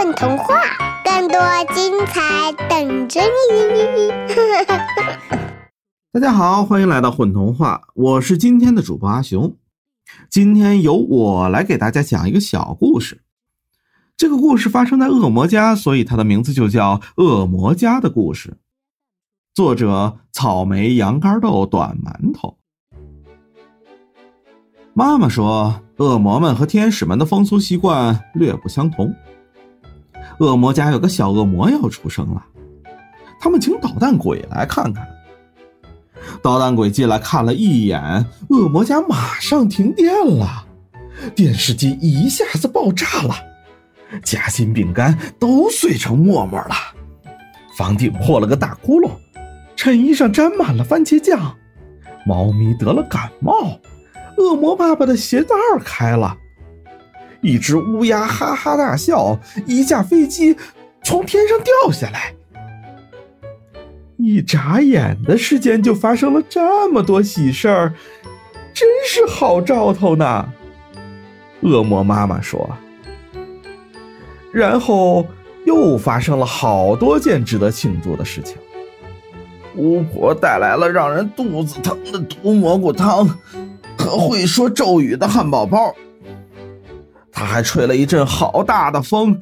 混童话，更多精彩等着你！大家好，欢迎来到混童话，我是今天的主播阿雄。今天由我来给大家讲一个小故事。这个故事发生在恶魔家，所以它的名字就叫《恶魔家的故事》。作者：草莓羊肝豆短馒头。妈妈说，恶魔们和天使们的风俗习惯略不相同。恶魔家有个小恶魔要出生了，他们请捣蛋鬼来看看。捣蛋鬼进来看了一眼，恶魔家马上停电了，电视机一下子爆炸了，夹心饼干都碎成沫沫了，房顶破了个大窟窿，衬衣上沾满了番茄酱，猫咪得了感冒。恶魔爸爸的鞋带开了，一只乌鸦哈哈大笑，一架飞机从天上掉下来。一眨眼的时间就发生了这么多喜事儿，真是好兆头呢。恶魔妈妈说。然后又发生了好多件值得庆祝的事情。巫婆带来了让人肚子疼的毒蘑菇汤。和会说咒语的汉堡包，他还吹了一阵好大的风，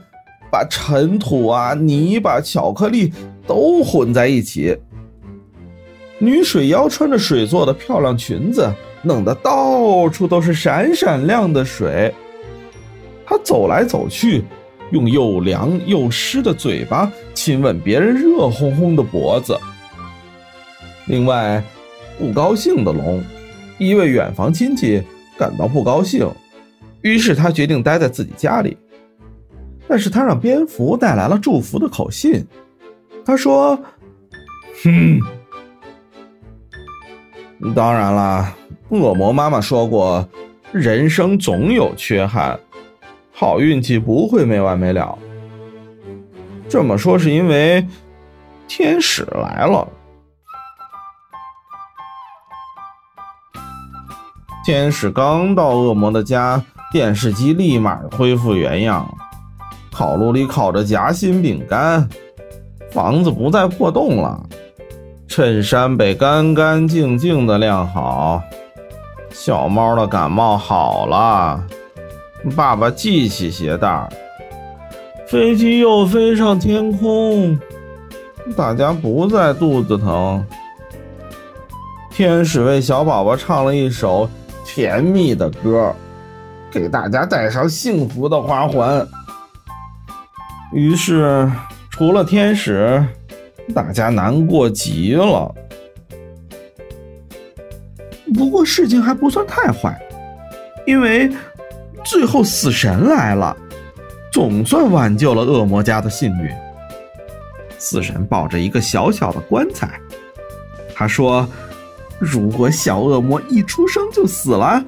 把尘土啊、泥巴、巧克力都混在一起。女水妖穿着水做的漂亮裙子，弄得到处都是闪闪亮的水。她走来走去，用又凉又湿的嘴巴亲吻别人热烘烘的脖子。另外，不高兴的龙。一位远房亲戚感到不高兴，于是他决定待在自己家里。但是他让蝙蝠带来了祝福的口信。他说：“哼，当然啦，恶魔妈妈说过，人生总有缺憾，好运气不会没完没了。这么说是因为天使来了。”天使刚到恶魔的家，电视机立马恢复原样，烤炉里烤着夹心饼干，房子不再破洞了，衬衫被干干净净的晾好，小猫的感冒好了，爸爸系起鞋带，飞机又飞上天空，大家不再肚子疼，天使为小宝宝唱了一首。甜蜜的歌，给大家戴上幸福的花环。于是，除了天使，大家难过极了。不过，事情还不算太坏，因为最后死神来了，总算挽救了恶魔家的幸运。死神抱着一个小小的棺材，他说。如果小恶魔一出生就死了，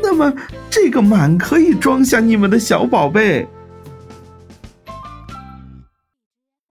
那么这个满可以装下你们的小宝贝。